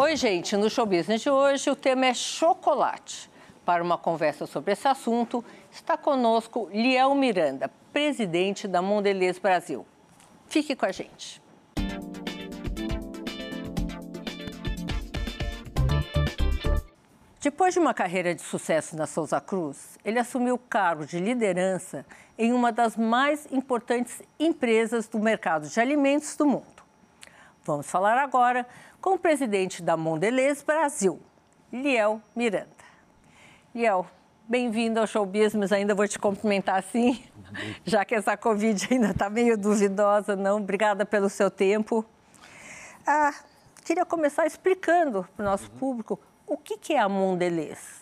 Oi, gente. No Show Business de hoje, o tema é chocolate. Para uma conversa sobre esse assunto, está conosco Liel Miranda, presidente da Mondelez Brasil. Fique com a gente. Depois de uma carreira de sucesso na Souza Cruz, ele assumiu o cargo de liderança em uma das mais importantes empresas do mercado de alimentos do mundo. Vamos falar agora com o presidente da Mondelez Brasil, Liel Miranda. Liel, bem-vindo ao Show Business, ainda vou te cumprimentar assim, já que essa Covid ainda está meio duvidosa, não? Obrigada pelo seu tempo. Ah, queria começar explicando para o nosso uhum. público o que, que é a Mondelez.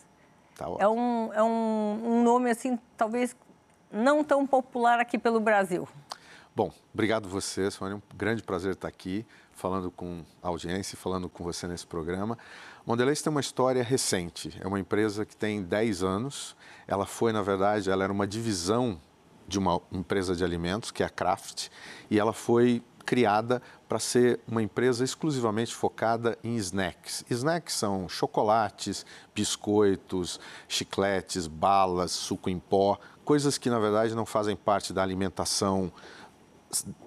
Tá é um, é um, um nome, assim, talvez não tão popular aqui pelo Brasil. Bom, obrigado você, Sônia. É um grande prazer estar aqui falando com a audiência, falando com você nesse programa. Mondelez tem uma história recente. É uma empresa que tem 10 anos. Ela foi, na verdade, ela era uma divisão de uma empresa de alimentos, que é a Kraft, e ela foi criada para ser uma empresa exclusivamente focada em snacks. Snacks são chocolates, biscoitos, chicletes, balas, suco em pó, coisas que na verdade não fazem parte da alimentação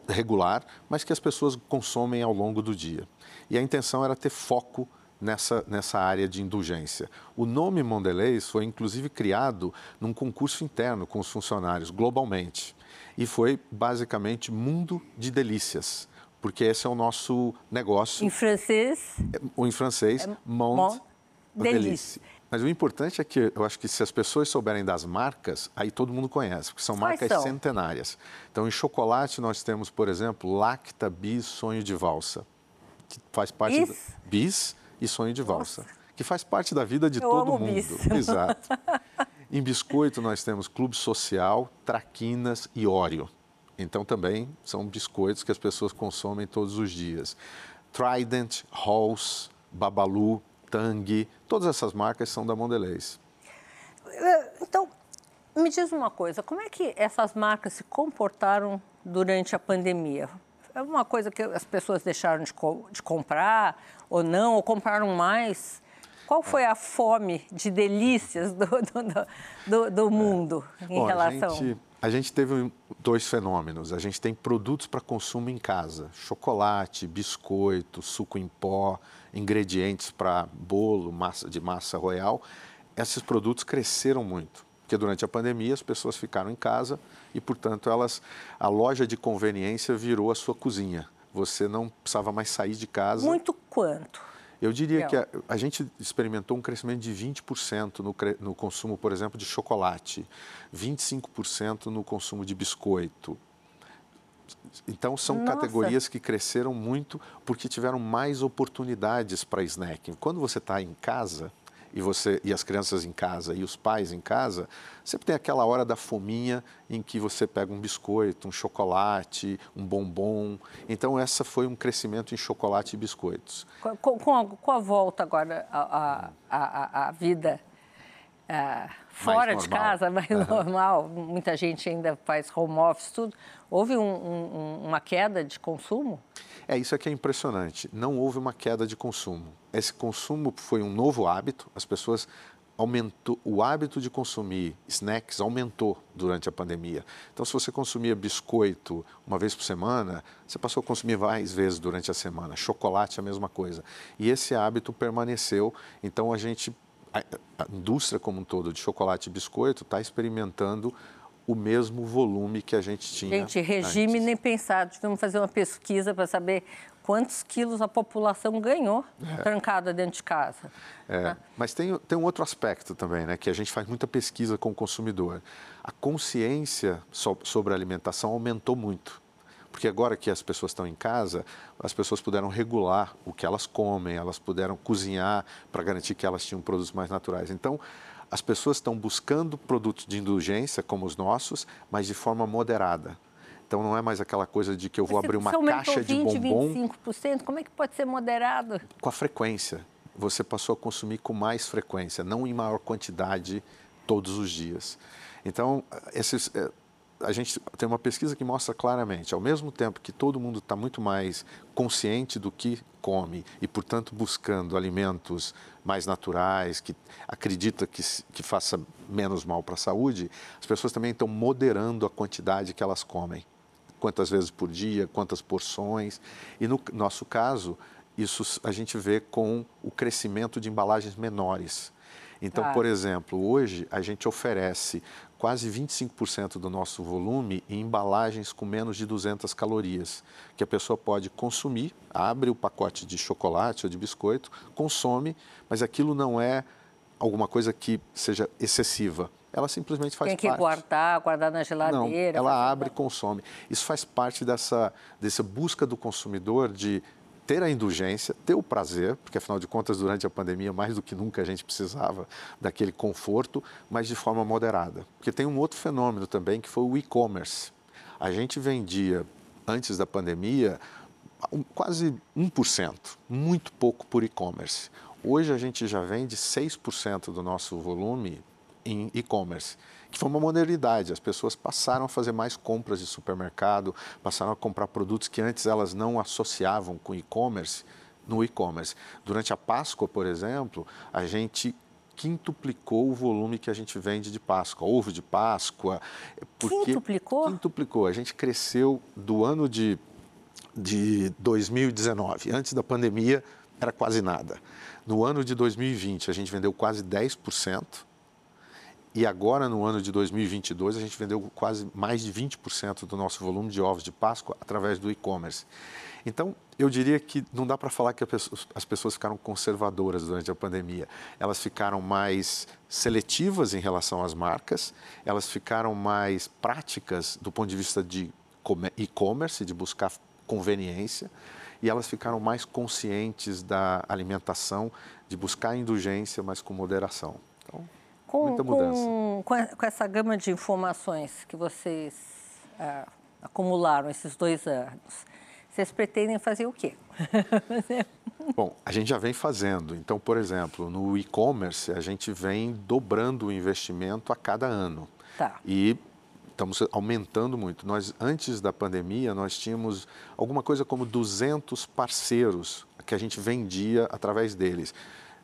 regular, mas que as pessoas consomem ao longo do dia. E a intenção era ter foco nessa, nessa área de indulgência. O nome Mondelez foi inclusive criado num concurso interno com os funcionários globalmente e foi basicamente mundo de delícias, porque esse é o nosso negócio. Em francês? O em francês, é, Monde, Delícia. Mas o importante é que eu acho que se as pessoas souberem das marcas, aí todo mundo conhece, porque são Quais marcas são? centenárias. Então, em chocolate nós temos, por exemplo, Lacta Bis Sonho de Valsa, que faz parte Bis, da... Bis e Sonho de Valsa, Nossa. que faz parte da vida de eu todo mundo. Bis. Exato. em biscoito nós temos Clube Social, Traquinas e Oreo. Então também são biscoitos que as pessoas consomem todos os dias. Trident, Halls, Babalu, Tang, todas essas marcas são da Mondelez. Eh, então, me diz uma coisa, como é que essas marcas se comportaram durante a pandemia? É uma coisa que as pessoas deixaram de, co de comprar ou não, ou compraram mais? Qual foi a fome de delícias do, do, do, do mundo em Bom, relação... A gente, a gente teve dois fenômenos. A gente tem produtos para consumo em casa: chocolate, biscoito, suco em pó, ingredientes para bolo, massa de massa royal, esses produtos cresceram muito, porque durante a pandemia as pessoas ficaram em casa e, portanto, elas a loja de conveniência virou a sua cozinha. Você não precisava mais sair de casa. Muito quanto? Eu diria que a, a, gente experimentou um crescimento de 20% no, no consumo, por exemplo, de chocolate, 25% no consumo de biscoito, então, são Nossa. categorias que cresceram muito porque tiveram mais oportunidades para snacking. Quando você está em casa, e você e as crianças em casa e os pais em casa, sempre tem aquela hora da fominha em que você pega um biscoito, um chocolate, um bombom. Então essa foi um crescimento em chocolate e biscoitos. Com, com, a, com a, volta agora à, à, à vida é, fora de casa, mais uhum. normal, muita gente ainda faz home office, tudo. Houve um, um, uma queda de consumo? É, isso aqui é impressionante. Não houve uma queda de consumo. Esse consumo foi um novo hábito, as pessoas aumentou o hábito de consumir snacks aumentou durante a pandemia. Então, se você consumia biscoito uma vez por semana, você passou a consumir mais vezes durante a semana. Chocolate a mesma coisa. E esse hábito permaneceu. Então, a gente a, a indústria como um todo de chocolate e biscoito está experimentando o mesmo volume que a gente tinha. Gente, regime antes. nem pensar. Tivemos fazer uma pesquisa para saber quantos quilos a população ganhou é. trancada dentro de casa. É. Né? Mas tem, tem um outro aspecto também, né, que a gente faz muita pesquisa com o consumidor. A consciência sobre a alimentação aumentou muito. Porque agora que as pessoas estão em casa, as pessoas puderam regular o que elas comem, elas puderam cozinhar para garantir que elas tinham produtos mais naturais. Então, as pessoas estão buscando produtos de indulgência como os nossos, mas de forma moderada. Então não é mais aquela coisa de que eu vou abrir uma caixa 20, de bombom. 25%, como é que pode ser moderado? Com a frequência. Você passou a consumir com mais frequência, não em maior quantidade todos os dias. Então, esses, eh, a gente tem uma pesquisa que mostra claramente, ao mesmo tempo que todo mundo está muito mais consciente do que come e, portanto, buscando alimentos mais naturais, que acredita que, que faça menos mal para a saúde, as pessoas também estão moderando a quantidade que elas comem. Quantas vezes por dia, quantas porções. E no nosso caso, isso a gente vê com o crescimento de embalagens menores. Então, claro. por exemplo, hoje a gente oferece quase 25% do nosso volume em embalagens com menos de 200 calorias, que a pessoa pode consumir, abre o pacote de chocolate ou de biscoito, consome, mas aquilo não é alguma coisa que seja excessiva. Ela simplesmente faz parte. Tem que parte. guardar, guardar na geladeira. Não, ela abre e consome. Isso faz parte dessa, dessa busca do consumidor de ter a indulgência, ter o prazer, porque afinal de contas, durante a pandemia, mais do que nunca a gente precisava daquele conforto, mas de forma moderada. Porque tem um outro fenômeno também, que foi o e-commerce. A gente vendia, antes da pandemia, quase 1%, muito pouco por e-commerce. Hoje a gente já vende 6% do nosso volume em e-commerce que foi uma modernidade. As pessoas passaram a fazer mais compras de supermercado, passaram a comprar produtos que antes elas não associavam com e-commerce no e-commerce. Durante a Páscoa, por exemplo, a gente quintuplicou o volume que a gente vende de Páscoa, ovo de Páscoa. Porque quintuplicou? Quintuplicou. A gente cresceu do ano de, de 2019, antes da pandemia, era quase nada. No ano de 2020, a gente vendeu quase 10%. E agora, no ano de 2022, a gente vendeu quase mais de 20% do nosso volume de ovos de Páscoa através do e-commerce. Então, eu diria que não dá para falar que as pessoas ficaram conservadoras durante a pandemia. Elas ficaram mais seletivas em relação às marcas, elas ficaram mais práticas do ponto de vista de e-commerce, de buscar conveniência, e elas ficaram mais conscientes da alimentação, de buscar indulgência, mas com moderação. Com, Muita mudança. Com, com, essa gama de informações que vocês ah, acumularam esses dois anos, vocês pretendem fazer o quê? Bom, a gente já vem fazendo. Então, por exemplo, no e-commerce, a gente vem dobrando o investimento a cada ano. Tá. E estamos aumentando muito. Nós, antes da pandemia, nós tínhamos alguma coisa como 200 parceiros que a gente vendia através deles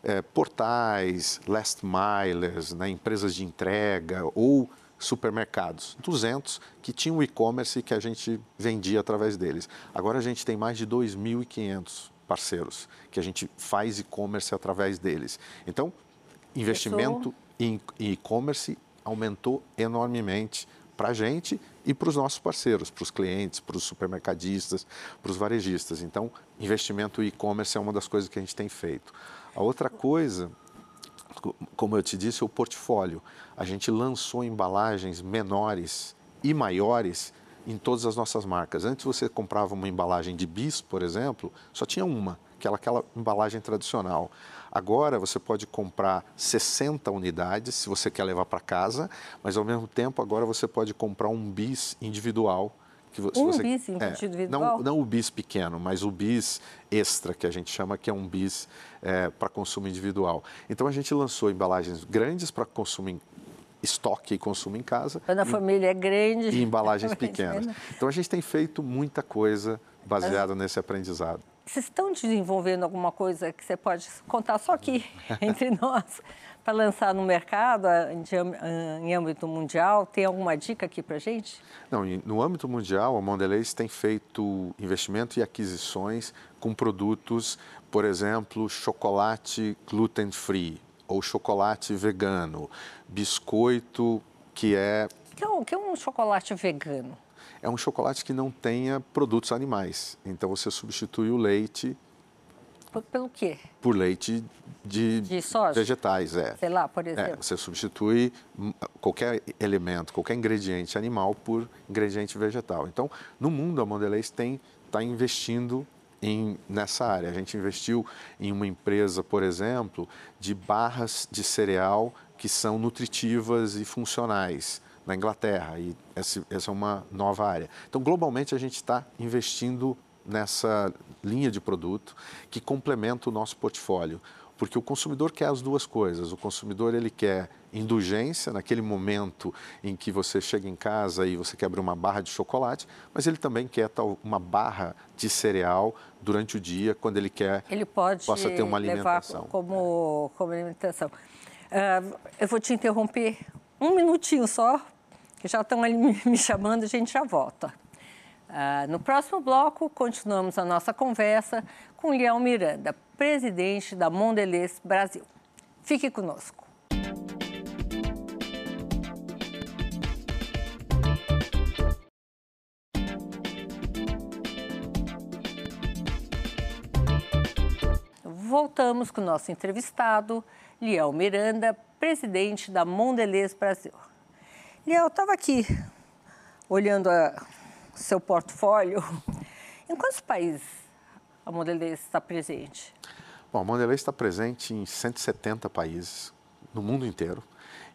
é, portais, last milers, né, empresas de entrega ou supermercados, 200 que tinham e-commerce que a gente vendia através deles. Agora a gente tem mais de 2.500 parceiros que a gente faz e-commerce através deles. Então, investimento em e-commerce aumentou enormemente para a gente e para os nossos parceiros, para os clientes, para os supermercadistas, para os varejistas. Então, investimento em e-commerce é uma das coisas que a gente tem feito. A outra coisa, como eu te disse, é o portfólio. A gente lançou embalagens menores e maiores em todas as nossas marcas. Antes você comprava uma embalagem de bis, por exemplo, só tinha uma, aquela, embalagem tradicional. Agora você pode comprar 60 unidades se você quer levar para casa, mas ao mesmo tempo agora você pode comprar um bis individual que um você, bis em é, individual? Não, não o bis pequeno, mas o bis extra, que a gente chama que é um bis é, para consumo individual. Então a gente lançou embalagens grandes para consumo em estoque e consumo em casa. Quando a e, família é grande. E embalagens pequenas. Então a gente tem feito muita coisa baseada nesse aprendizado. Vocês estão desenvolvendo alguma coisa que você pode contar só aqui entre nós? Para lançar no mercado em âmbito mundial? Tem alguma dica aqui para gente? Não, no âmbito mundial, a Mondelez tem feito investimento e aquisições com produtos, por exemplo, chocolate gluten free ou chocolate vegano, biscoito que é que é que é um chocolate vegano? É um chocolate que não tenha produtos animais. Então você substitui o leite pelo quê? Por leite de, de soja? vegetais, é. Sei lá, por é, exemplo. É, você substitui qualquer elemento, qualquer ingrediente animal por ingrediente vegetal. Então, no mundo, a Mondelez está investindo em, nessa área. A gente investiu em uma empresa, por exemplo, de barras de cereal que são nutritivas e funcionais na Inglaterra. E essa, essa é uma nova área. Então, globalmente, a gente está investindo nessa linha de produto que complementa o nosso portfólio. porque o consumidor quer as duas coisas. O consumidor ele quer indulgência naquele momento em que você chega em casa e você quer abrir uma barra de chocolate, mas ele também quer uma barra de cereal durante o dia quando ele quer ele pode possa ter uma alimentação. Levar como, como alimentação. Uh, eu vou te interromper um minutinho só, que já estão ali me chamando, a gente já volta. Uh, no próximo bloco, continuamos a nossa conversa com Liel Miranda, presidente da Mondelez Brasil. Fique conosco. Voltamos com o nosso entrevistado, Liel Miranda, presidente da Mondelez Brasil. Liel, estava aqui olhando a, seu portfólio. Em quantos países a Mondelez está presente? Bom, a Mondelez está presente em 170 países, no mundo inteiro,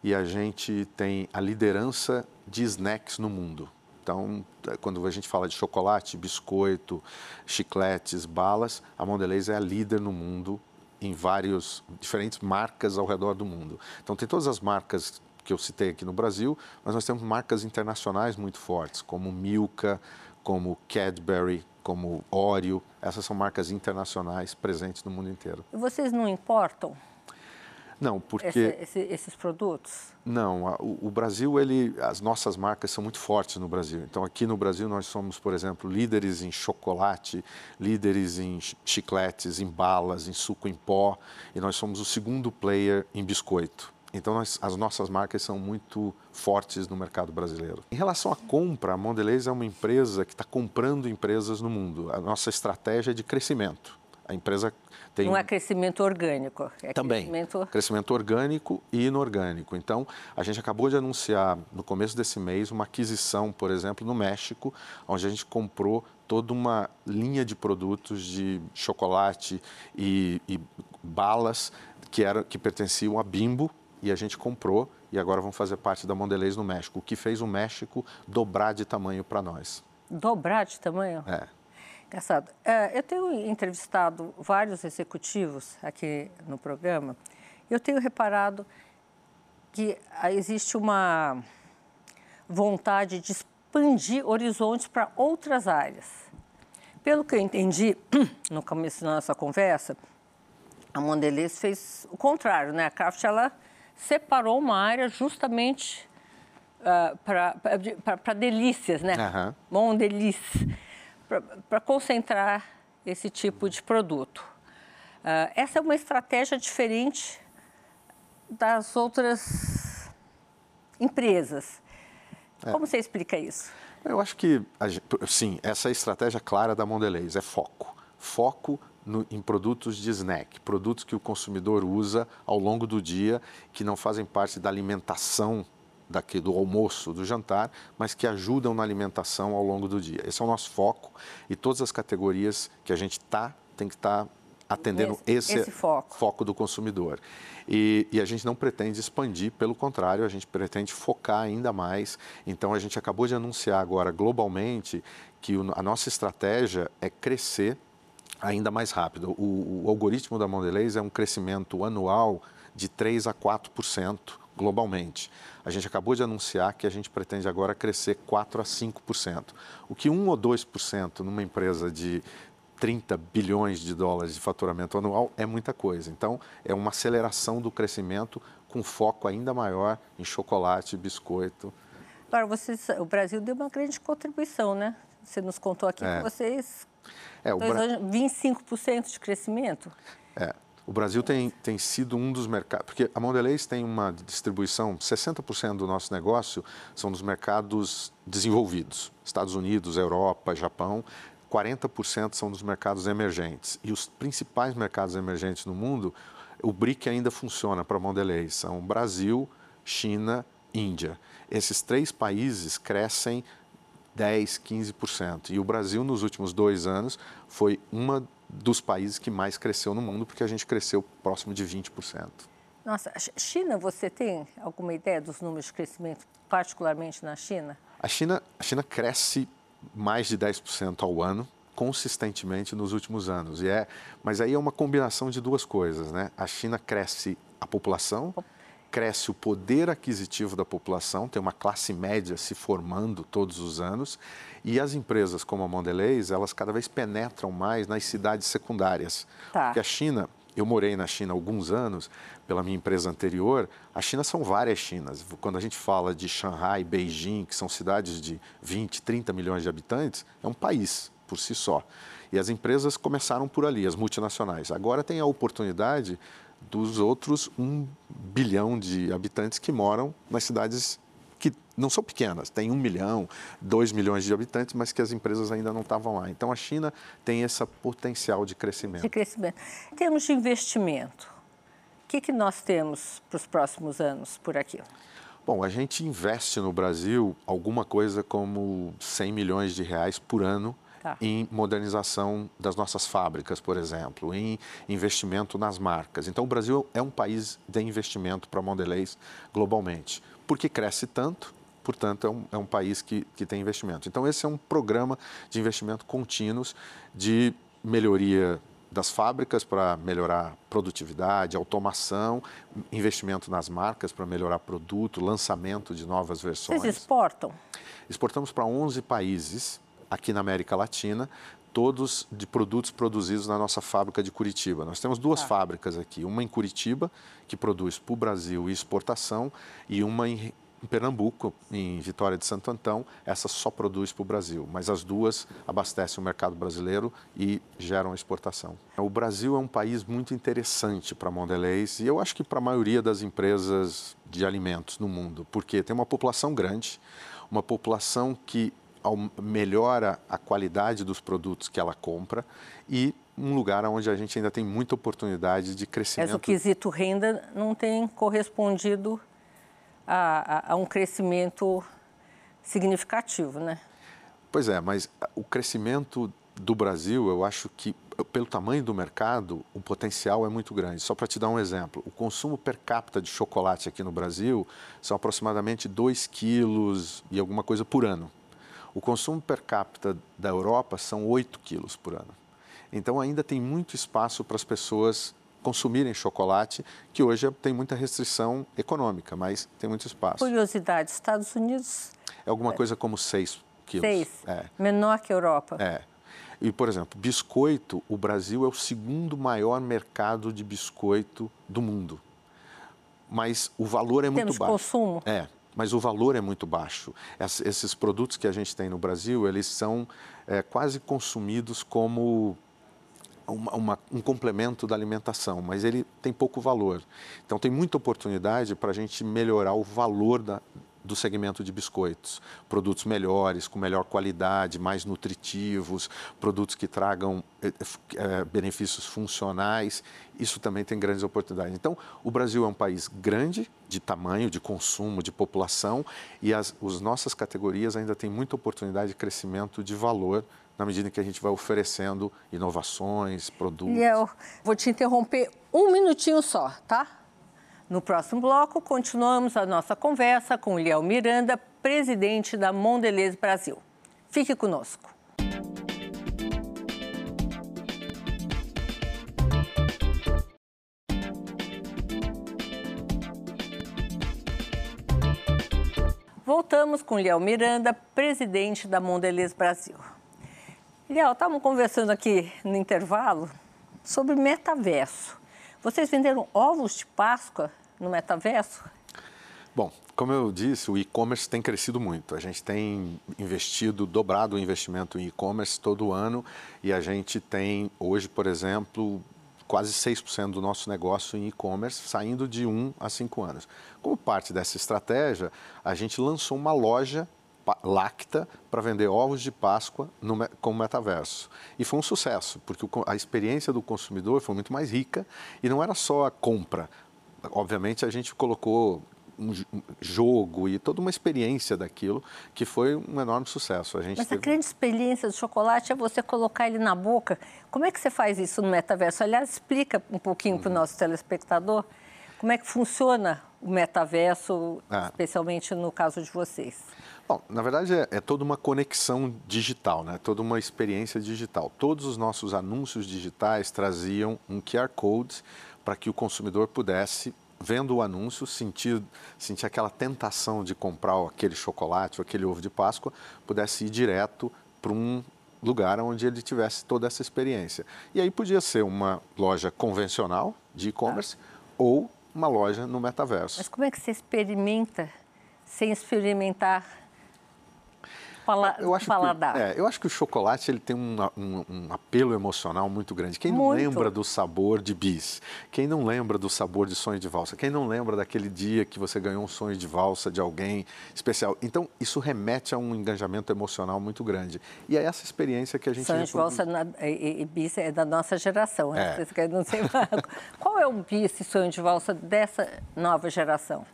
e a gente tem a liderança de snacks no mundo. Então, quando a gente fala de chocolate, biscoito, chicletes, balas, a Mondelez é a líder no mundo em várias diferentes marcas ao redor do mundo. Então, tem todas as marcas que eu citei aqui no Brasil, mas nós temos marcas internacionais muito fortes, como Milka, como Cadbury, como Oreo. Essas são marcas internacionais presentes no mundo inteiro. E vocês não importam? Não, porque esse, esse, esses produtos. Não, a, o, o, Brasil ele, as nossas marcas são muito fortes no Brasil. Então aqui no Brasil nós somos, por exemplo, líderes em chocolate, líderes em chicletes, em balas, em suco em pó, e nós somos o segundo player em biscoito. Então, nós, as nossas marcas são muito fortes no mercado brasileiro. Em relação à compra, a Mondelez é uma empresa que está comprando empresas no mundo. A nossa estratégia é de crescimento. A empresa tem... Não é crescimento orgânico, é Também, crescimento... crescimento orgânico e inorgânico. Então, a gente acabou de anunciar, no começo desse mês, uma aquisição, por exemplo, no México, onde a gente comprou toda uma linha de produtos de chocolate e, e balas que, era, que pertenciam a Bimbo, e a gente comprou e agora vão fazer parte da Mondelez no México, o que fez o México dobrar de tamanho para nós. Dobrar de tamanho? É. Engraçado. É, eu tenho entrevistado vários executivos aqui no programa eu tenho reparado que existe uma vontade de expandir horizontes para outras áreas. Pelo que eu entendi no começo da nossa conversa, a Mondelez fez o contrário, né? A Kraft, ela separou uma área justamente uh, para delícias, né? Uhum. Bom delícia, para concentrar esse tipo de produto. Uh, essa é uma estratégia diferente das outras empresas. É. Como você explica isso? Eu acho que, sim, essa é a estratégia clara da Mondelez, é foco. Foco no, em produtos de snack, produtos que o consumidor usa ao longo do dia, que não fazem parte da alimentação daqui, do almoço, do jantar, mas que ajudam na alimentação ao longo do dia. Esse é o nosso foco e todas as categorias que a gente está, tem que estar tá atendendo esse, esse, esse foco. foco. do consumidor. E, e, a gente não pretende expandir, pelo contrário, a gente pretende focar ainda mais. Então, a gente acabou de anunciar agora globalmente que o, a nossa estratégia é crescer ainda mais rápido. O, o algoritmo da Mondelez é um crescimento anual de 3 a 4% globalmente. A gente acabou de anunciar que a gente pretende agora crescer 4 a 5%. O que 1 ou 2% numa empresa de 30 bilhões de dólares de faturamento anual é muita coisa. Então, é uma aceleração do crescimento com foco ainda maior em chocolate, biscoito. Agora, vocês, o Brasil deu uma grande contribuição, né? Você nos contou aqui é. que vocês é, o Bra... 25% de crescimento? É. O Brasil tem, tem sido um dos mercados, porque a Mondelez tem uma distribuição, 60% do nosso negócio são dos mercados desenvolvidos, Estados Unidos, Europa, Japão, 40% são dos mercados emergentes. E os principais mercados emergentes no mundo, o BRIC ainda funciona para a Mondelez, são Brasil, China, Índia. Esses três países crescem 10, 15%. E o Brasil, nos últimos dois anos, foi um dos países que mais cresceu no mundo, porque a gente cresceu próximo de 20%. Nossa, China, você tem alguma ideia dos números de crescimento, particularmente na China? A China, a China cresce mais de 10% ao ano, consistentemente nos últimos anos. E é, mas aí é uma combinação de duas coisas, né? A China cresce a população, cresce o poder aquisitivo da população, tem uma classe média se formando todos os anos, e as empresas como a Mondelez, elas cada vez penetram mais nas cidades secundárias. Tá. Porque a China, eu morei na China há alguns anos, pela minha empresa anterior, a China são várias Chinas. Quando a gente fala de Shanghai, Beijing, que são cidades de 20, 30 milhões de habitantes, é um país por si só. E as empresas começaram por ali, as multinacionais. Agora tem a oportunidade dos outros um bilhão de habitantes que moram nas cidades que não são pequenas, tem um milhão, dois milhões de habitantes, mas que as empresas ainda não estavam lá. Então a China tem esse potencial de crescimento. De crescimento. Em termos de investimento, o que, que nós temos para os próximos anos por aqui? Bom, a gente investe no Brasil alguma coisa como 100 milhões de reais por ano tá. em modernização das nossas fábricas, por exemplo, em investimento nas marcas. Então, o Brasil é um país de investimento para Mondelez globalmente. Porque cresce tanto, portanto, é um, é um país que, que tem investimento. Então, esse é um programa de investimento contínuos de melhoria das fábricas para melhorar produtividade, automação, investimento nas marcas para melhorar produto, lançamento de novas versões. Vocês exportam? Exportamos para 11 países aqui na América Latina, todos de produtos produzidos na nossa fábrica de Curitiba. Nós temos duas ah. fábricas aqui, uma em Curitiba, que produz para o Brasil e exportação, e uma em, em Pernambuco, em Vitória de Santo Antão, essa só produz para o Brasil, mas as duas abastecem o mercado brasileiro e geram exportação. O Brasil é um país muito interessante para Mondelez e eu acho que para a maioria das empresas de alimentos no mundo, porque tem uma população grande, uma população que melhora a qualidade dos produtos que ela compra e um lugar onde a gente ainda tem muita oportunidade de crescimento. Mas o quesito renda não tem correspondido a, a, a um crescimento significativo, né? Pois é, mas o crescimento do Brasil, eu acho que pelo tamanho do mercado, o potencial é muito grande. Só para te dar um exemplo, o consumo per capita de chocolate aqui no Brasil são aproximadamente 2 quilos e alguma coisa por ano. O consumo per capita da Europa são 8 quilos por ano. Então ainda tem muito espaço para as pessoas consumirem chocolate, que hoje tem muita restrição econômica, mas tem muito espaço. Curiosidade, Estados Unidos... É alguma coisa como 6 quilos. 6, é. menor que a Europa. É. E, por exemplo, biscoito, o Brasil é o segundo maior mercado de biscoito do mundo. Mas o valor é muito Temos baixo. consumo? É, mas o valor é muito baixo. Esses produtos que a gente tem no Brasil, eles são é, quase consumidos como uma, uma, um complemento da alimentação, mas ele tem pouco valor. Então, tem muita oportunidade para a gente melhorar o valor da, do segmento de biscoitos. Produtos melhores, com melhor qualidade, mais nutritivos, produtos que tragam é, benefícios funcionais. Isso também tem grandes oportunidades. Então, o Brasil é um país grande de tamanho, de consumo, de população, e as, as nossas categorias ainda têm muita oportunidade de crescimento de valor na medida que a gente vai oferecendo inovações, produtos. Eu vou te interromper um minutinho só, tá? No próximo bloco, continuamos a nossa conversa com o Liel Miranda, presidente da Mondelez Brasil. Fique conosco. Voltamos com Liel Miranda, presidente da Mondelez Brasil. Liel, estávamos conversando aqui no intervalo sobre metaverso. Vocês venderam ovos de Páscoa no metaverso? Bom, como eu disse, o e-commerce tem crescido muito. A gente tem investido, dobrado o investimento em e-commerce todo ano e a gente tem hoje, por exemplo, quase 6% do nosso negócio em e-commerce, saindo de 1 a 5 anos. Como parte dessa estratégia, a gente lançou uma loja Lacta para vender ovos de Páscoa no, com o metaverso. E foi um sucesso, porque a experiência do consumidor foi muito mais rica e não era só a compra, obviamente a gente colocou um jogo e toda uma experiência daquilo que foi um enorme sucesso. A gente Mas teve... a grande experiência do chocolate é você colocar ele na boca. Como é que você faz isso no metaverso? Aliás, explica um pouquinho uhum. para o nosso telespectador como é que funciona o metaverso, ah. especialmente no caso de vocês. Bom, na verdade é, é, toda uma conexão digital, né? toda uma experiência digital. Todos os nossos anúncios digitais traziam um QR Code para que o consumidor pudesse, vendo o anúncio, sentir, sentir aquela tentação de comprar aquele chocolate ou aquele ovo de Páscoa, pudesse ir direto para um lugar onde ele tivesse toda essa experiência. E aí podia ser uma loja convencional de e-commerce ah. ou uma loja no metaverso. Mas como é que você experimenta sem experimentar Pala eu acho paladar. Que, é, eu acho que o chocolate ele tem um, um, um apelo emocional muito grande. Quem não muito. lembra do sabor de bis? Quem não lembra do sabor de sonho de valsa? Quem não lembra daquele dia que você ganhou um sonho de valsa de alguém especial? Então, isso remete a um engajamento emocional muito grande. E é essa experiência que a gente... Sonho de valsa na, e, e, bis é da nossa geração. Né? É. Não sei, qual é o bis e sonho de valsa dessa nova geração?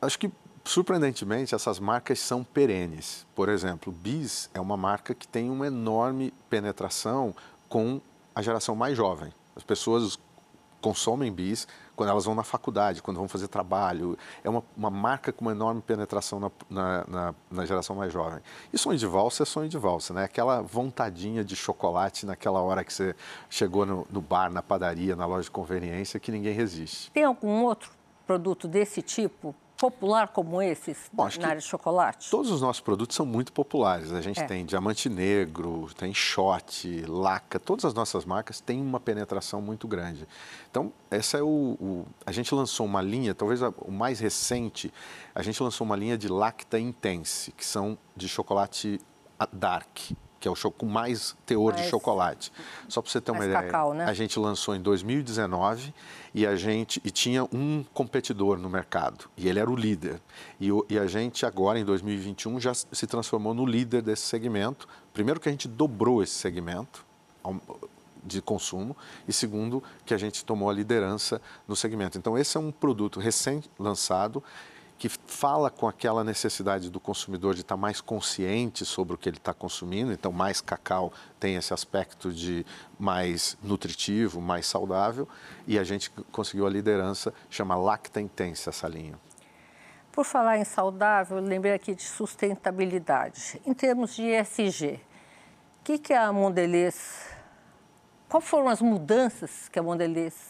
Acho que Surpreendentemente, essas marcas são perenes. Por exemplo, Bis é uma marca que tem uma enorme penetração com a geração mais jovem. As pessoas consomem bis quando elas vão na faculdade, quando vão fazer trabalho. É uma, uma marca com uma enorme penetração na, na, na, na, geração mais jovem. E sonho de valsa é sonho de valsa, né? Aquela vontadinha de chocolate naquela hora que você chegou no, no bar, na padaria, na loja de conveniência, que ninguém resiste. Tem algum outro produto desse tipo popular como esses Bom, na área de chocolate? Todos os nossos produtos são muito populares. A gente é. tem diamante negro, tem shot, laca, todas as nossas marcas têm uma penetração muito grande. Então, essa é o, o a gente lançou uma linha, talvez a, o mais recente, a gente lançou uma linha de Lacta Intense, que são de chocolate dark que é o com mais teor mais, de chocolate. Só para você ter uma ideia, cacau, né? a gente lançou em 2019 e a gente e tinha um competidor no mercado e ele era o líder. E, o, e a gente agora em 2021 já se transformou no líder desse segmento. Primeiro que a gente dobrou esse segmento de consumo e segundo que a gente tomou a liderança no segmento. Então esse é um produto recém-lançado que fala com aquela necessidade do consumidor de estar mais consciente sobre o que ele está consumindo. Então, mais cacau tem esse aspecto de mais nutritivo, mais saudável. E a gente conseguiu a liderança, chama Lacta Intensa essa linha. Por falar em saudável, lembrei aqui de sustentabilidade. Em termos de ESG, o que, que a Mondelez... Quais foram as mudanças que a Mondelez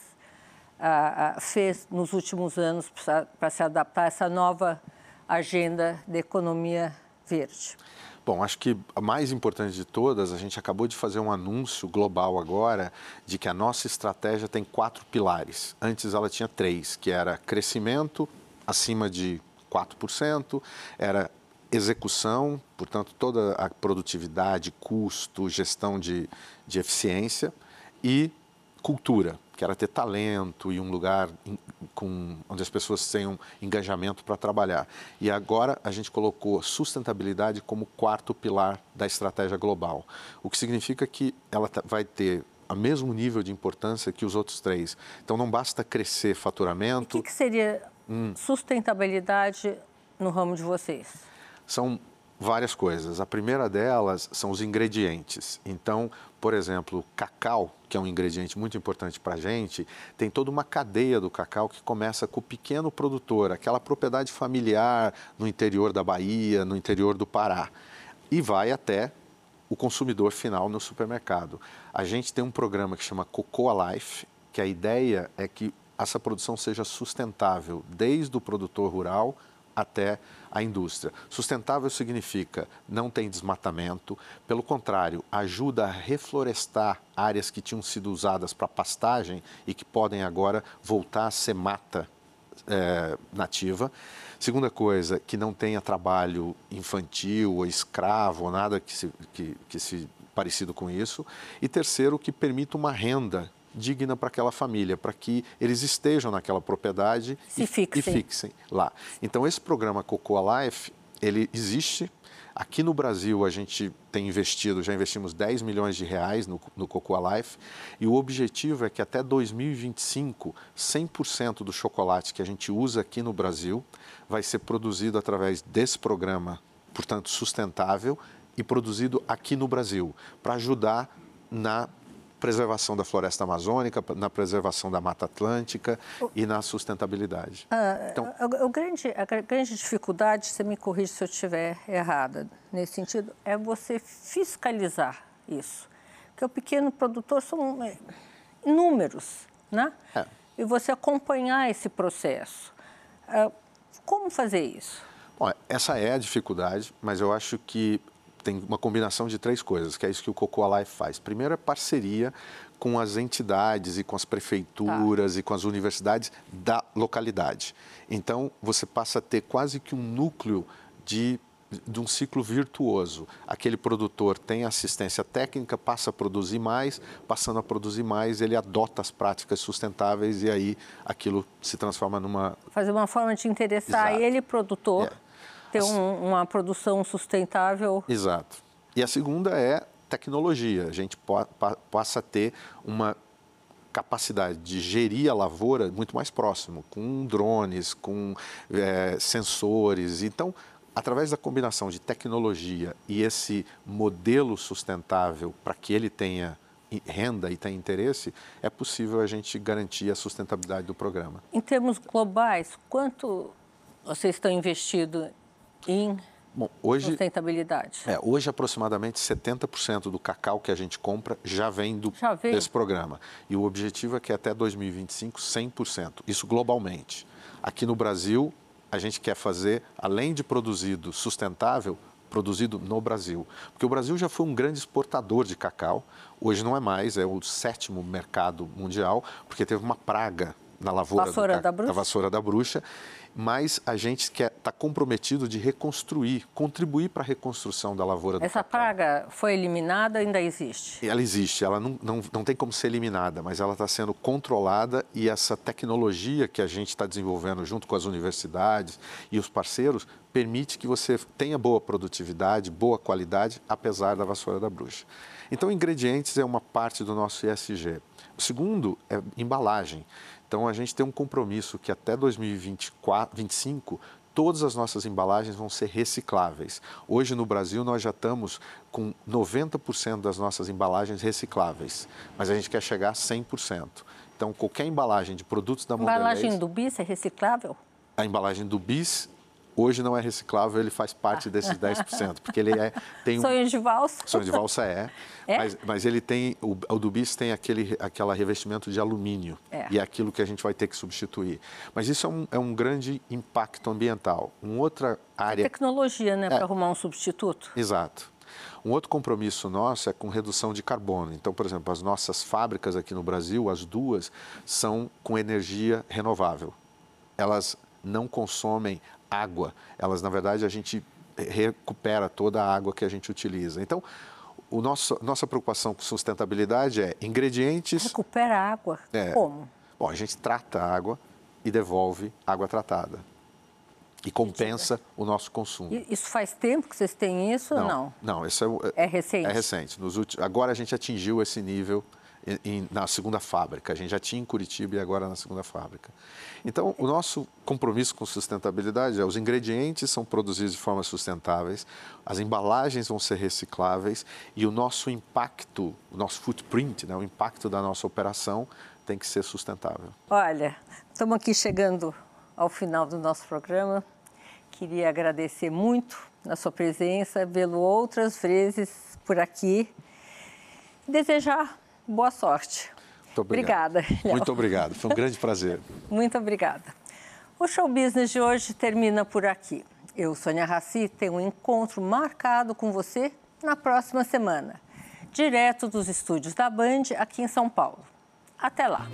fez nos últimos anos para se adaptar a essa nova agenda de economia verde? Bom, acho que a mais importante de todas, a gente acabou de fazer um anúncio global agora de que a nossa estratégia tem quatro pilares. Antes ela tinha três, que era crescimento acima de 4%, era execução, portanto, toda a produtividade, custo, gestão de, de eficiência e cultura, que era ter talento e um lugar com, onde as pessoas tenham engajamento para trabalhar. E agora a gente colocou sustentabilidade como quarto pilar da estratégia global, o que significa que ela vai ter o mesmo nível de importância que os outros três. Então não basta crescer faturamento. O que, que seria hum. sustentabilidade no ramo de vocês? São várias coisas. A primeira delas são os ingredientes. Então, por exemplo, cacau, que é um ingrediente muito importante para a gente, tem toda uma cadeia do cacau que começa com o pequeno produtor, aquela propriedade familiar no interior da Bahia, no interior do Pará, e vai até o consumidor final no supermercado. A gente tem um programa que chama Cocoa Life, que a ideia é que essa produção seja sustentável desde o produtor rural até a indústria. Sustentável significa não tem desmatamento, pelo contrário, ajuda a reflorestar áreas que tinham sido usadas para pastagem e que podem agora voltar a ser mata é, nativa. Segunda coisa, que não tenha trabalho infantil ou escravo ou nada que se, que, que se parecido com isso. E terceiro, que permita uma renda digna para aquela família, para que eles estejam naquela propriedade e, fixem. e, fixem. lá. Então, esse programa Cocoa Life, ele existe. Aqui no Brasil, a gente tem investido, já investimos 10 milhões de reais no, no Cocoa Life, e o objetivo é que até 2025, 100% do chocolate que a gente usa aqui no Brasil vai ser produzido através desse programa, portanto, sustentável, e produzido aqui no Brasil, para ajudar na preservação da floresta amazônica, na preservação da Mata Atlântica e na sustentabilidade. Ah, então, a, a, grande, a grande dificuldade, você me corrige se eu estiver errada nesse sentido, é você fiscalizar isso. Porque o pequeno produtor são é, números, né? É. E você acompanhar esse processo. Ah, como fazer isso? Bom, essa é a dificuldade, mas eu acho que tem uma combinação de três coisas, que é isso que o Cocoa Life faz. Primeiro é parceria com as entidades e com as prefeituras tá. e com as universidades da localidade. Então, você passa a ter quase que um núcleo de de um ciclo virtuoso. Aquele produtor tem assistência técnica, passa a produzir mais, passando a produzir mais, ele adota as práticas sustentáveis e aí aquilo se transforma numa. Fazer uma forma de interessar Exato. ele, produtor, é ter um, uma produção sustentável. Exato. E a segunda é tecnologia. A gente passa a ter uma capacidade de gerir a lavoura muito mais próximo, com drones, com é, sensores. Então, através da combinação de tecnologia e esse modelo sustentável para que ele tenha renda e tenha interesse, é possível a gente garantir a sustentabilidade do programa. Em termos globais, quanto vocês estão investindo em Bom, hoje, sustentabilidade? É, hoje, aproximadamente 70% do cacau que a gente compra já vem do, já desse programa. E o objetivo é que até 2025, 100%. Isso globalmente. Aqui no Brasil, a gente quer fazer, além de produzido sustentável, produzido no Brasil. Porque o Brasil já foi um grande exportador de cacau, hoje não é mais, é o sétimo mercado mundial, porque teve uma praga na lavoura vassoura da, da, vassoura da bruxa mas a gente está comprometido de reconstruir, contribuir para a reconstrução da lavoura do Essa cacau. praga foi eliminada ainda existe? Ela existe, ela não, não, não tem como ser eliminada, mas ela está sendo controlada e essa tecnologia que a gente está desenvolvendo junto com as universidades e os parceiros permite que você tenha boa produtividade, boa qualidade, apesar da vassoura da bruxa. Então, ingredientes é uma parte do nosso ISG. O segundo é embalagem. Então a gente tem um compromisso que até 2025 todas as nossas embalagens vão ser recicláveis. Hoje no Brasil nós já estamos com 90% das nossas embalagens recicláveis, mas a gente quer chegar a 100%. Então qualquer embalagem de produtos da Mondelez... A embalagem do bis é reciclável? A embalagem do bis hoje não é reciclável, ele faz parte desses 10%, porque ele é tem um sonho de valsa. Sonho de valsa é, é? Mas, mas, ele tem o, o do bis tem aquele aquela revestimento de alumínio é. e é aquilo que a gente vai ter que substituir. Mas isso é um, é um grande impacto ambiental. Uma outra área tecnologia, né, é, para arrumar um substituto. Exato. Um outro compromisso nosso é com redução de carbono. Então, por exemplo, as nossas fábricas aqui no Brasil, as duas, são com energia renovável. Elas não consomem água. Elas, na verdade, a gente recupera toda a água que a gente utiliza. Então, o nosso, nossa preocupação com sustentabilidade é ingredientes. Recupera água? É, Como? Bom, a gente trata a água e devolve água tratada. E compensa o nosso consumo. Isso faz tempo que vocês têm isso não, ou não? Não, isso é, é recente. É recente. Nos últimos, agora a gente atingiu esse nível em, na segunda fábrica. A gente já tinha em Curitiba e agora na segunda fábrica. Então, o nosso compromisso com sustentabilidade é os ingredientes são produzidos de forma sustentáveis, as embalagens vão ser recicláveis e o nosso impacto, o nosso footprint, né, o impacto da nossa operação tem que ser sustentável. Olha, estamos aqui chegando ao final do nosso programa. Queria agradecer muito a sua presença, vê-lo outras vezes por aqui. Desejar boa sorte. Muito obrigado. Obrigada. Léo. Muito obrigado. Foi um grande prazer. Muito obrigada. O show business de hoje termina por aqui. Eu, Sônia Raci, tenho um encontro marcado com você na próxima semana, direto dos estúdios da Band aqui em São Paulo. Até lá.